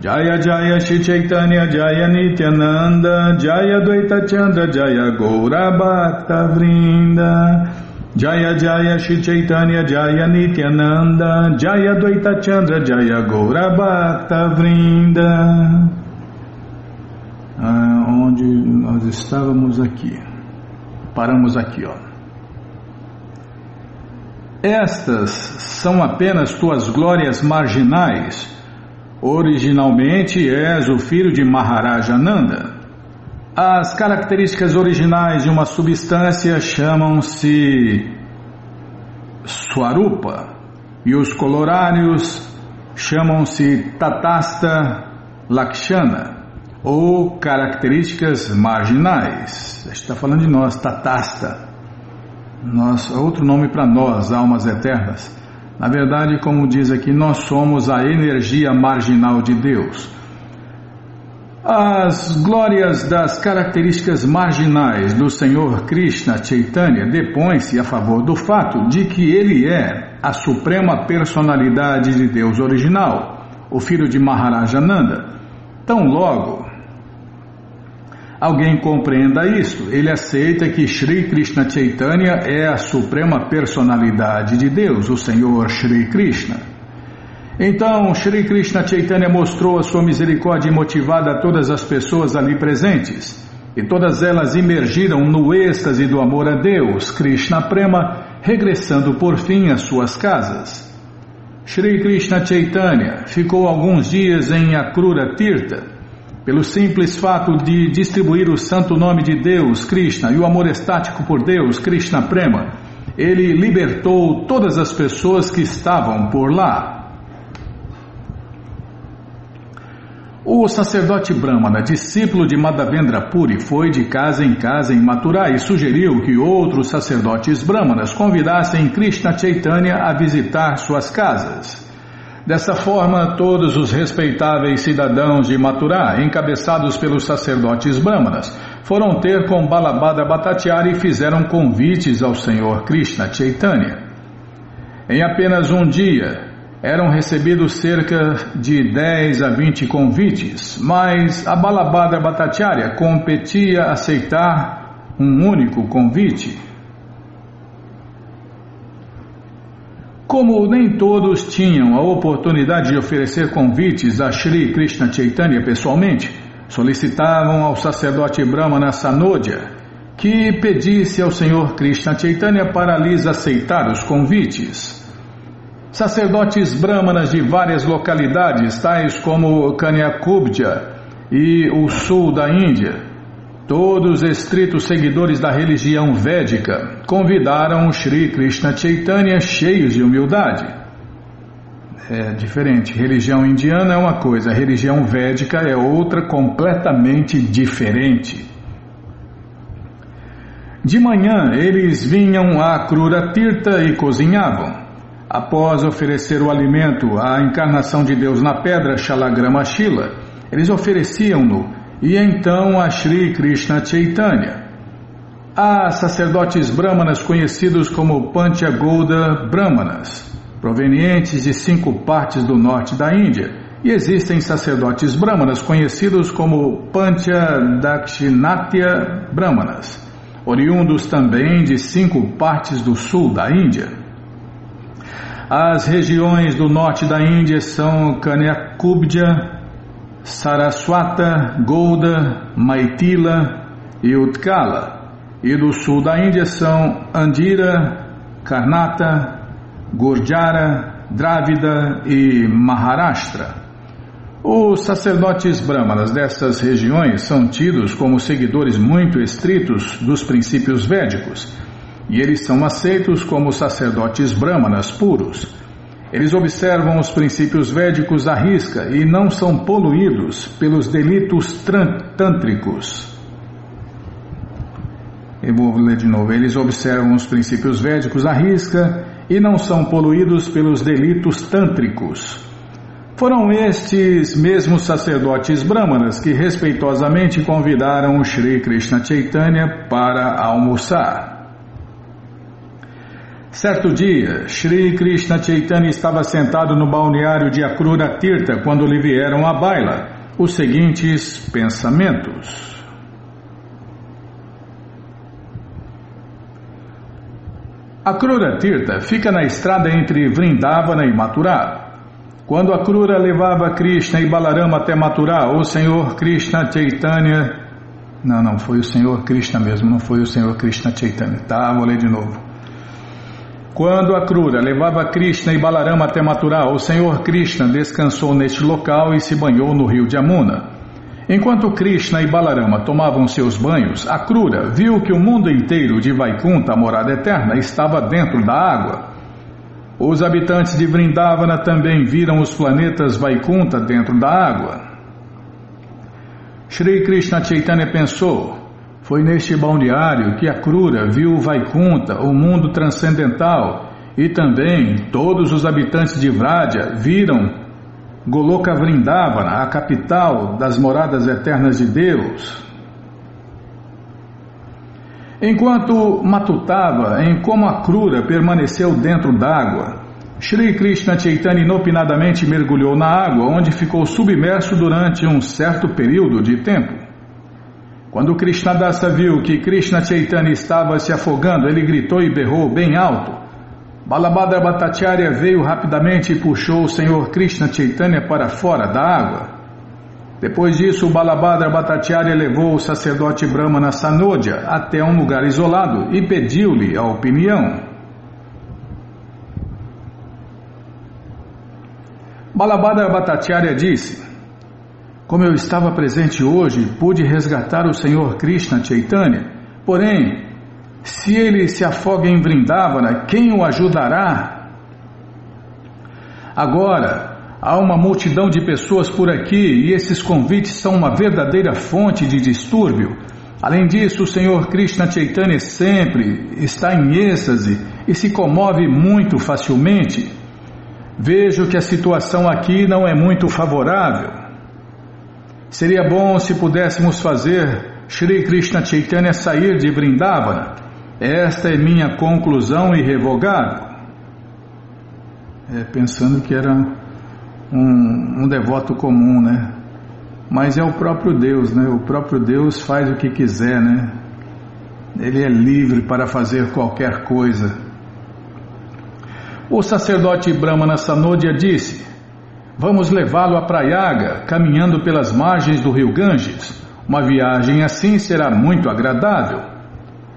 Jaya Jaya Shri Chaitanya Jaya Nityananda Jaya Dvaita Chandra Jaya Gaura Bhakta Vrinda Jaya Jaya Shri Chaitanya Jaya Nityananda Jaya Dvaita Chandra Jaya Gaura Bhakta Vrinda. Ah, Onde nós estávamos aqui? Paramos aqui, ó. Estas são apenas tuas glórias marginais. Originalmente és o filho de Maharajananda. As características originais de uma substância chamam-se Swarupa e os colorários chamam-se Tatasta Lakshana ou características marginais. Está falando de nós, Tatasta. Nós, outro nome para nós, almas eternas. Na verdade, como diz aqui, nós somos a energia marginal de Deus. As glórias das características marginais do Senhor Krishna Chaitanya depõem-se a favor do fato de que ele é a suprema personalidade de Deus original, o filho de Maharajananda. Tão logo alguém compreenda isto, ele aceita que Sri Krishna Chaitanya é a suprema personalidade de Deus, o Senhor Sri Krishna. Então, Sri Krishna Chaitanya mostrou a sua misericórdia motivada a todas as pessoas ali presentes, e todas elas imergiram no êxtase do amor a Deus, Krishna Prema, regressando por fim às suas casas. Sri Krishna Chaitanya ficou alguns dias em Akrura Tirtha, pelo simples fato de distribuir o santo nome de Deus, Krishna, e o amor estático por Deus, Krishna Prema, ele libertou todas as pessoas que estavam por lá. O sacerdote Brahmana, discípulo de Madhavendra Puri, foi de casa em casa em Mathura e sugeriu que outros sacerdotes brahmanas convidassem Krishna Chaitanya a visitar suas casas. Dessa forma, todos os respeitáveis cidadãos de Maturá, encabeçados pelos sacerdotes brahmanas, foram ter com Balabhadra Bhattacharya e fizeram convites ao Senhor Krishna Chaitanya. Em apenas um dia, eram recebidos cerca de 10 a 20 convites, mas a Balabhadra Bhattacharya competia aceitar um único convite. Como nem todos tinham a oportunidade de oferecer convites a Sri Krishna Chaitanya pessoalmente, solicitavam ao sacerdote Brahmana Sanodya que pedisse ao Senhor Krishna Chaitanya para lhes aceitar os convites. Sacerdotes brahmanas de várias localidades, tais como Kanyakubja e o sul da Índia, Todos os estritos seguidores da religião védica convidaram Sri Krishna Chaitanya cheios de humildade. É diferente. Religião indiana é uma coisa, religião védica é outra completamente diferente. De manhã eles vinham a Krura Tirta e cozinhavam. Após oferecer o alimento à encarnação de Deus na pedra Shalagrama Shila, eles ofereciam-no e então a Sri Krishna Chaitanya. Há sacerdotes brahmanas conhecidos como Panchagouda Brahmanas, provenientes de cinco partes do norte da Índia, e existem sacerdotes brahmanas conhecidos como Panchadakshinatya Brahmanas, oriundos também de cinco partes do sul da Índia. As regiões do norte da Índia são Kanyakubja, Saraswata, Golda, Maitila e Utkala e do sul da Índia são Andira, Karnata, Gurjara, Drávida e Maharashtra. Os sacerdotes brahmanas dessas regiões são tidos como seguidores muito estritos dos princípios védicos, e eles são aceitos como sacerdotes brahmanas puros. Eles observam os princípios védicos à risca e não são poluídos pelos delitos tântricos. Eu vou ler de novo. Eles observam os princípios védicos à risca e não são poluídos pelos delitos tântricos. Foram estes mesmos sacerdotes brahmanas que respeitosamente convidaram o Sri Krishna Chaitanya para almoçar. Certo dia, Sri Krishna Chaitanya estava sentado no balneário de Akrura Tirtha quando lhe vieram à baila os seguintes pensamentos. A Krura Tirtha fica na estrada entre Vrindavana e Mathura. Quando a Krura levava Krishna e Balarama até Mathura, o Senhor Krishna Chaitanya. Não, não, foi o Senhor Krishna mesmo, não foi o Senhor Krishna Chaitanya. Tá, vou ler de novo. Quando a Krura levava Krishna e Balarama até Mathura, o Senhor Krishna descansou neste local e se banhou no rio de Amuna. Enquanto Krishna e Balarama tomavam seus banhos, a Krura viu que o mundo inteiro de Vaikunta, a morada eterna, estava dentro da água. Os habitantes de Vrindavana também viram os planetas Vaikunta dentro da água. Shri Krishna Chaitanya pensou: foi neste balneário que a Krura viu Vaikunta, o mundo transcendental, e também todos os habitantes de Vraja viram Goloka Vrindavana, a capital das moradas eternas de Deus. Enquanto matutava em como a crura permaneceu dentro d'água, Shri Krishna Chaitanya inopinadamente mergulhou na água, onde ficou submerso durante um certo período de tempo. Quando Krishnadasa viu que Krishna Chaitanya estava se afogando, ele gritou e berrou bem alto: Balabhadra Bhattacharya veio rapidamente e puxou o Senhor Krishna Chaitanya para fora da água. Depois disso, Balabhadra Bhattacharya levou o sacerdote Brahmana Sanodya até um lugar isolado e pediu-lhe a opinião. Balabhadra Bhattacharya disse: Como eu estava presente hoje, pude resgatar o Senhor Krishna Chaitanya, porém se ele se afoga em Vrindavana, quem o ajudará? Agora, há uma multidão de pessoas por aqui e esses convites são uma verdadeira fonte de distúrbio. Além disso, o Senhor Krishna Chaitanya sempre está em êxtase e se comove muito facilmente. Vejo que a situação aqui não é muito favorável. Seria bom se pudéssemos fazer Shri Krishna Chaitanya sair de Vrindavana esta é minha conclusão irrevogável. É, pensando que era um, um devoto comum, né? Mas é o próprio Deus, né? O próprio Deus faz o que quiser, né? Ele é livre para fazer qualquer coisa. O sacerdote Brahmana Sanodia disse: Vamos levá-lo a Prayaga, caminhando pelas margens do rio Ganges. Uma viagem assim será muito agradável.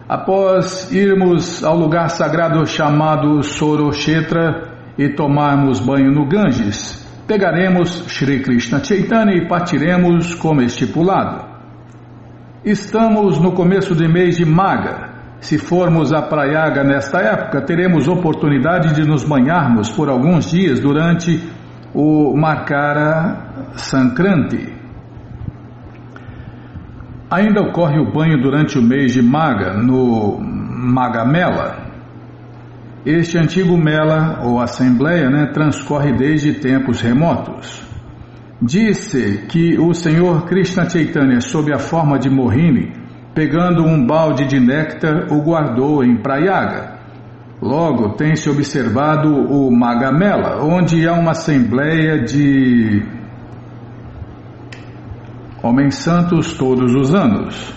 Após irmos ao lugar sagrado chamado Soroshetra e tomarmos banho no Ganges, pegaremos Shri Krishna Chaitanya e partiremos como estipulado. Estamos no começo do mês de Maga. Se formos a Prayaga nesta época, teremos oportunidade de nos banharmos por alguns dias durante o Makara Sankranti. Ainda ocorre o banho durante o mês de Maga, no Magamela. Este antigo Mela, ou Assembleia, né, transcorre desde tempos remotos. Disse que o Senhor Krishna Chaitanya, sob a forma de Mohini, pegando um balde de néctar, o guardou em Prayaga. Logo tem-se observado o Magamela, onde há uma assembleia de homens santos todos os anos.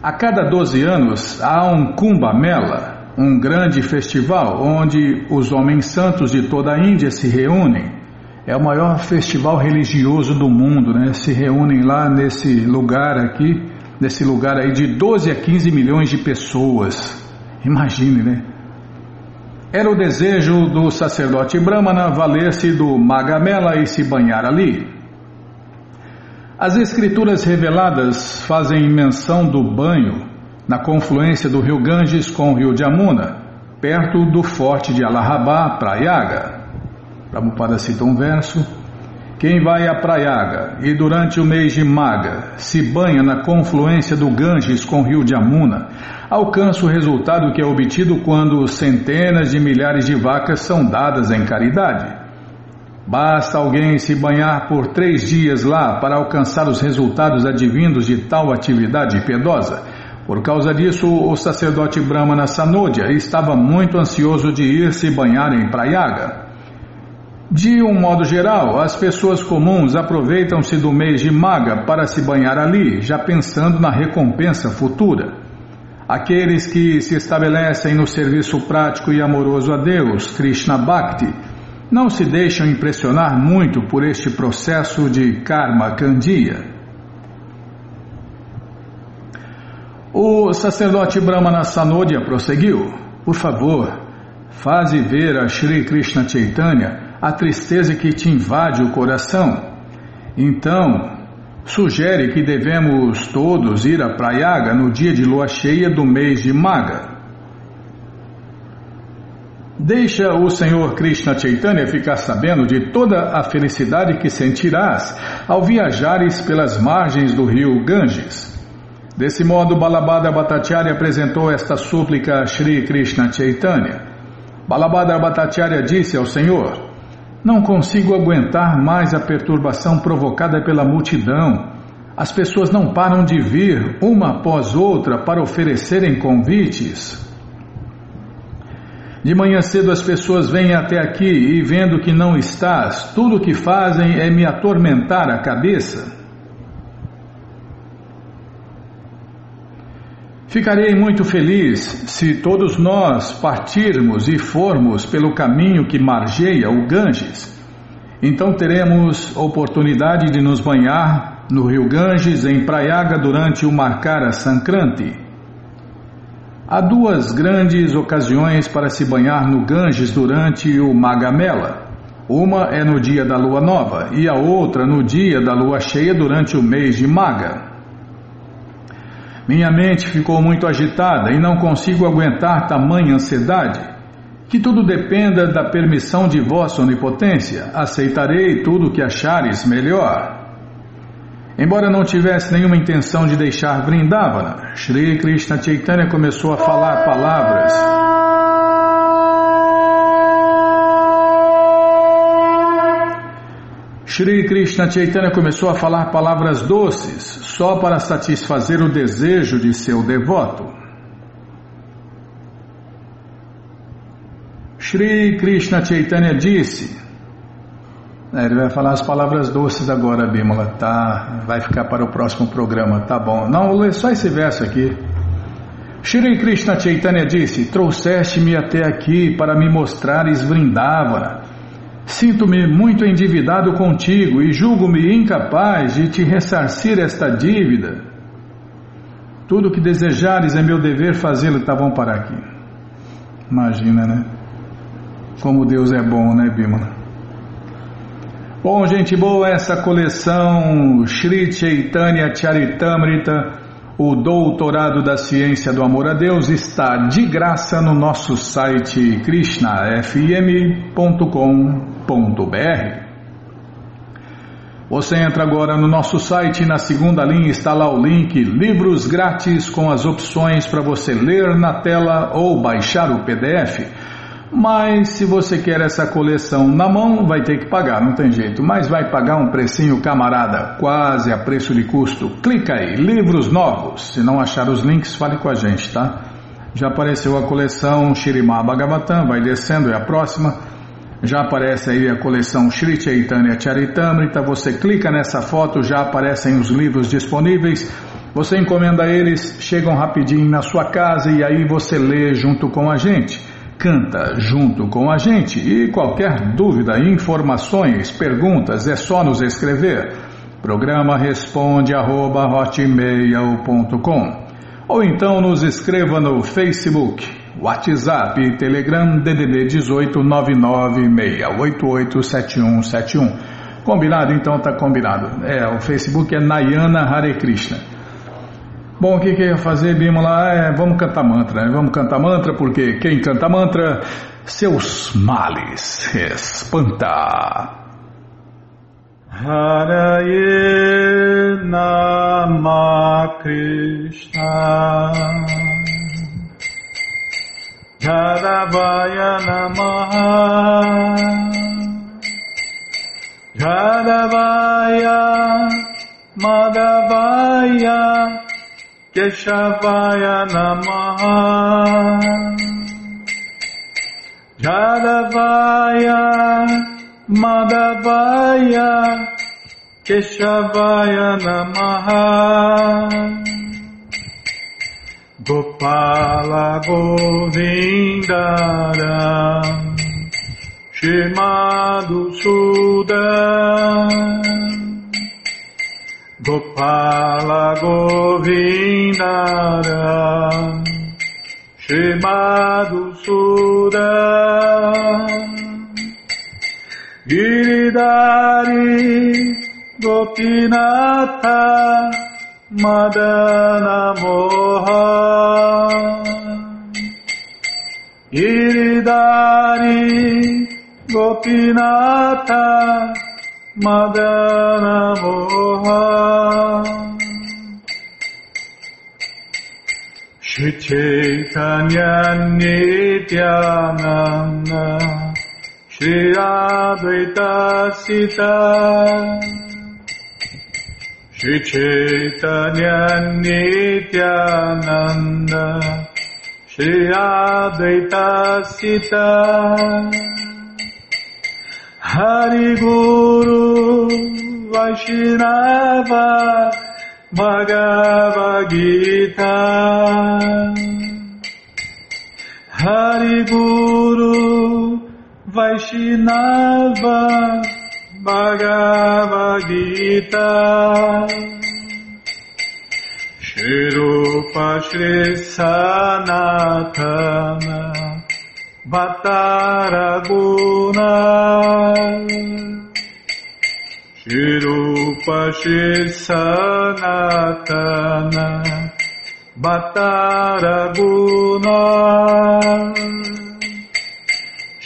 A cada 12 anos há um Kumbh Mela, um grande festival onde os homens santos de toda a Índia se reúnem. É o maior festival religioso do mundo, né? Se reúnem lá nesse lugar aqui, nesse lugar aí de 12 a 15 milhões de pessoas. Imagine, né? Era o desejo do sacerdote Brahmana valer-se do Magamela e se banhar ali. As escrituras reveladas fazem menção do banho na confluência do rio Ganges com o rio Jamuna, perto do forte de Allahabad, Prayaga. Prabhupada cita um verso. Quem vai a Prayaga e durante o mês de Maga se banha na confluência do Ganges com o rio Jamuna, alcança o resultado que é obtido quando centenas de milhares de vacas são dadas em caridade. Basta alguém se banhar por três dias lá para alcançar os resultados advindos de tal atividade piedosa. Por causa disso, o sacerdote Brahmana Sanodia estava muito ansioso de ir se banhar em Prayaga. De um modo geral, as pessoas comuns aproveitam-se do mês de Maga para se banhar ali, já pensando na recompensa futura. Aqueles que se estabelecem no serviço prático e amoroso a Deus, Krishna Bhakti, não se deixam impressionar muito por este processo de karma candia. O sacerdote Brahmana Sanodia prosseguiu: Por favor, faze ver a Sri Krishna Chaitanya a tristeza que te invade o coração. Então, sugere que devemos todos ir a Prayaga no dia de lua cheia do mês de Maga. Deixa o Senhor Krishna Chaitanya ficar sabendo de toda a felicidade que sentirás ao viajares pelas margens do rio Ganges. Desse modo, Balabhadra Bhattacharya apresentou esta súplica a Sri Krishna Chaitanya. Balabhadra Bhattacharya disse ao Senhor: Não consigo aguentar mais a perturbação provocada pela multidão. As pessoas não param de vir, uma após outra, para oferecerem convites. De manhã cedo as pessoas vêm até aqui e, vendo que não estás, tudo o que fazem é me atormentar a cabeça. Ficarei muito feliz se todos nós partirmos e formos pelo caminho que margeia o Ganges. Então teremos oportunidade de nos banhar no rio Ganges em Prayaga durante o Markara Sankranti. Há duas grandes ocasiões para se banhar no Ganges durante o Magamela. Uma é no dia da lua nova e a outra no dia da lua cheia durante o mês de Maga. Minha mente ficou muito agitada e não consigo aguentar tamanha ansiedade. Que tudo dependa da permissão de vossa onipotência. Aceitarei tudo o que achares melhor. Embora não tivesse nenhuma intenção de deixar Vrindavana, Shri Krishna Chaitanya começou a falar palavras. Shri Krishna Chaitanya começou a falar palavras doces só para satisfazer o desejo de seu devoto. Shri Krishna Chaitanya disse: é, ele vai falar as palavras doces agora, Bímola. Tá, vai ficar para o próximo programa, tá bom. Não, lê só esse verso aqui. Shri Krishna Chaitanya disse: Trouxeste-me até aqui para me mostrares Vrindavana. Sinto-me muito endividado contigo e julgo-me incapaz de te ressarcir esta dívida. Tudo o que desejares é meu dever fazê-lo. Tá bom parar aqui. Imagina, né? Como Deus é bom, né, Bímola? Bom, gente boa, essa coleção Sri Chaitanya Charitamrita, o Doutorado da Ciência do Amor a Deus, está de graça no nosso site krishnafm.com.br. Você entra agora no nosso site na segunda linha está lá o link Livros Grátis com as opções para você ler na tela ou baixar o PDF. Mas se você quer essa coleção na mão, vai ter que pagar, não tem jeito. Mas vai pagar um precinho camarada, quase a preço de custo. Clica aí, livros novos. Se não achar os links, fale com a gente, tá? Já apareceu a coleção Shirimá Bhagavatam, vai descendo, é a próxima. Já aparece aí a coleção Sri Chaitanya Charitamrita. Você clica nessa foto, já aparecem os livros disponíveis. Você encomenda eles, chegam rapidinho na sua casa e aí você lê junto com a gente canta junto com a gente e qualquer dúvida, informações, perguntas é só nos escrever. Programa responde arroba, ou então nos escreva no Facebook, WhatsApp e Telegram DDD 18 996887171. Combinado? Então tá combinado. É, o Facebook é Nayana Hare Krishna. Bom, o que, que eu ia fazer, Bima, lá? É, vamos cantar mantra, né? Vamos cantar mantra, porque quem canta mantra, seus males espanta. Haraye Nama Krishna Jadavaya Namaha Jadavaya Madhavaya Keshavaya Namaha Jadavaya Madhavaya Keshavaya Namaha Gopala Govindara Shimadu Sudan. Gopala Govindara Shemadu Suda Giridari Gopinatha Madana Moha Giridari Gopinatha Madana Moha Shri Chaitanya Nityananda. Shri Advaita Sita Shri Chaitanya Nityananda Shri Advaita Sita Hari Guru Vaishnava Bhagavad Gita Hari Guru Vaishnava Bhagavad Gita. Shri Rupa Shri Sanatana Bhattaraguna Shirupa Sanatana Bhattaraguna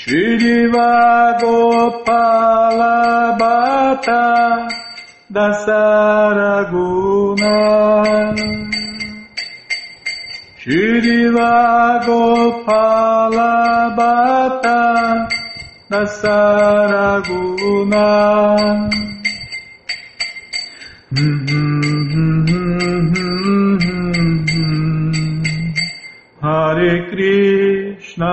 Shriva Gopala Bhatta Dasaraguna. Shriva Gopala Bhatta Nasaraguna Hare Krishna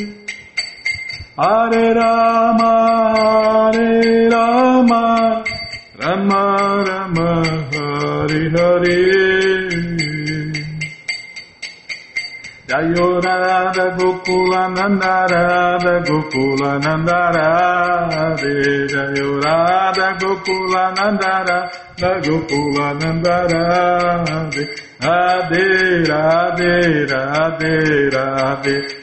Hare Rama, Hare Rama, Rama Rama, Hare Hare. Jayorada Gokula Nandarada Gokula Nandara Jayorada Gokula Nandara Gokula Nandara Radhe Radhe Radhe Radhe Radhe,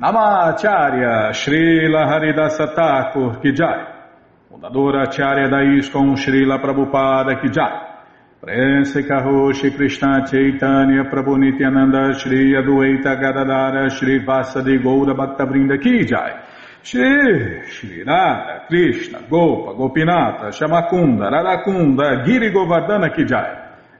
Namacharya Srila Haridasa Thakur Kijai, fundadora Acharya da ISKCON Srila Prabhupada Kijai, Prense Karoshi Krishna Chaitanya Prabhu Nityananda Shri Adueita Gadadara Shri Vasadi Goura Bhaktavrinda Kijai, Shri Shri Radha Krishna Gopa Gopinata Shamakunda Radakunda Giri Govardhana Kijai,